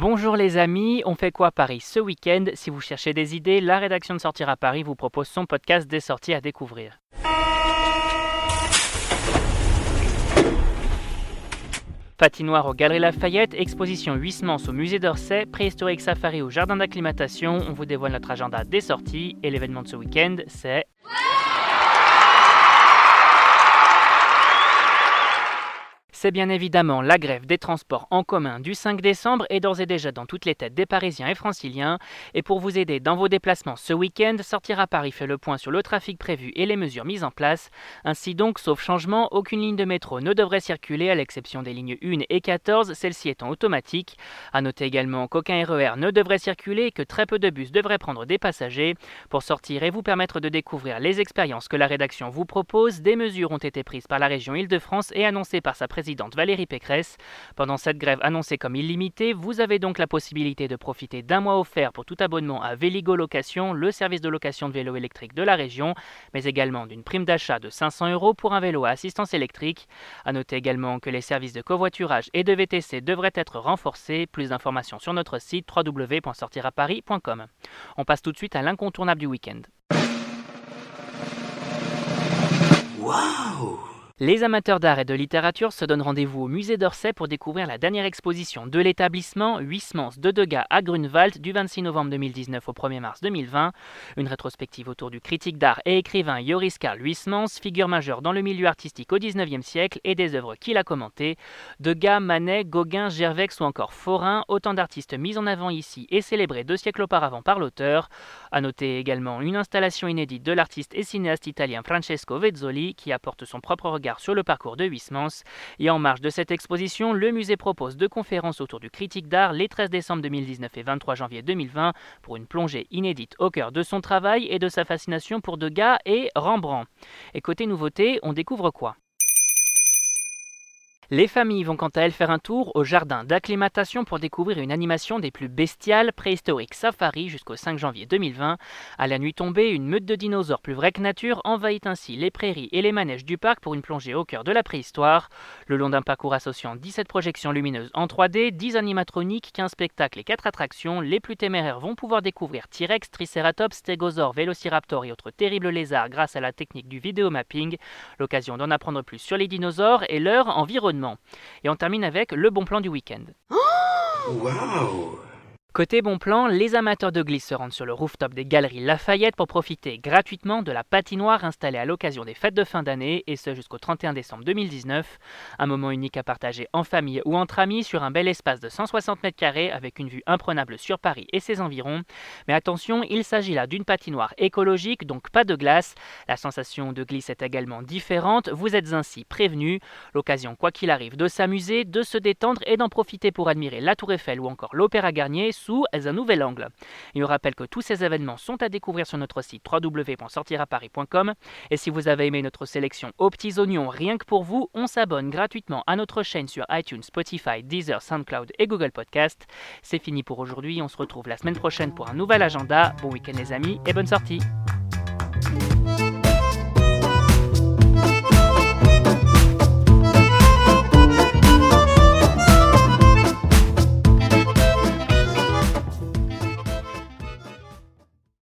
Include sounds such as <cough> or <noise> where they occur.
Bonjour les amis, on fait quoi à Paris ce week-end? Si vous cherchez des idées, la rédaction de Sortir à Paris vous propose son podcast des sorties à découvrir. Patinoire au Galeries Lafayette, exposition Huysmans au musée d'Orsay, préhistorique safari au jardin d'acclimatation, on vous dévoile notre agenda des sorties et l'événement de ce week-end c'est... C'est bien évidemment la grève des transports en commun du 5 décembre et d'ores et déjà dans toutes les têtes des Parisiens et Franciliens. Et pour vous aider dans vos déplacements ce week-end, Sortir à Paris fait le point sur le trafic prévu et les mesures mises en place. Ainsi donc, sauf changement, aucune ligne de métro ne devrait circuler à l'exception des lignes 1 et 14, celles-ci étant automatiques. A noter également qu'aucun RER e ne devrait circuler et que très peu de bus devraient prendre des passagers. Pour sortir et vous permettre de découvrir les expériences que la rédaction vous propose, des mesures ont été prises par la région Île-de-France et annoncées par sa présidente Valérie Pécresse. Pendant cette grève annoncée comme illimitée, vous avez donc la possibilité de profiter d'un mois offert pour tout abonnement à Véligo Location, le service de location de vélo électrique de la région, mais également d'une prime d'achat de 500 euros pour un vélo à assistance électrique. A noter également que les services de covoiturage et de VTC devraient être renforcés. Plus d'informations sur notre site www.sortiraparis.com. On passe tout de suite à l'incontournable du week-end. Les amateurs d'art et de littérature se donnent rendez-vous au musée d'Orsay pour découvrir la dernière exposition de l'établissement Huysmans de Degas à Grunewald du 26 novembre 2019 au 1er mars 2020. Une rétrospective autour du critique d'art et écrivain Joris Karl Huysmans, figure majeure dans le milieu artistique au 19e siècle et des œuvres qu'il a commentées. Degas, Manet, Gauguin, Gervex ou encore Forain, autant d'artistes mis en avant ici et célébrés deux siècles auparavant par l'auteur. A noter également une installation inédite de l'artiste et cinéaste italien Francesco Vezzoli qui apporte son propre regard sur le parcours de Huysmans. Et en marge de cette exposition, le musée propose deux conférences autour du critique d'art les 13 décembre 2019 et 23 janvier 2020 pour une plongée inédite au cœur de son travail et de sa fascination pour Degas et Rembrandt. Et côté nouveauté, on découvre quoi? Les familles vont quant à elles faire un tour au jardin d'acclimatation pour découvrir une animation des plus bestiales préhistoriques safari jusqu'au 5 janvier 2020. À la nuit tombée, une meute de dinosaures plus vraie que nature envahit ainsi les prairies et les manèges du parc pour une plongée au cœur de la préhistoire. Le long d'un parcours associant 17 projections lumineuses en 3D, 10 animatroniques, 15 spectacles et 4 attractions, les plus téméraires vont pouvoir découvrir T-Rex, Triceratops, Stégosaures, Vélociraptor et autres terribles lézards grâce à la technique du vidéomapping. L'occasion d'en apprendre plus sur les dinosaures et leur environnement. Et on termine avec le bon plan du week-end. <gasps> Côté bon plan, les amateurs de glisse se rendent sur le rooftop des Galeries Lafayette pour profiter gratuitement de la patinoire installée à l'occasion des fêtes de fin d'année, et ce jusqu'au 31 décembre 2019. Un moment unique à partager en famille ou entre amis sur un bel espace de 160 mètres carrés avec une vue imprenable sur Paris et ses environs. Mais attention, il s'agit là d'une patinoire écologique, donc pas de glace. La sensation de glisse est également différente, vous êtes ainsi prévenus. L'occasion, quoi qu'il arrive, de s'amuser, de se détendre et d'en profiter pour admirer la Tour Eiffel ou encore l'Opéra Garnier sous un nouvel angle. Et on rappelle que tous ces événements sont à découvrir sur notre site www.sortiraparis.com. Et si vous avez aimé notre sélection aux petits oignons rien que pour vous, on s'abonne gratuitement à notre chaîne sur iTunes, Spotify, Deezer, SoundCloud et Google Podcast. C'est fini pour aujourd'hui, on se retrouve la semaine prochaine pour un nouvel agenda. Bon week-end les amis et bonne sortie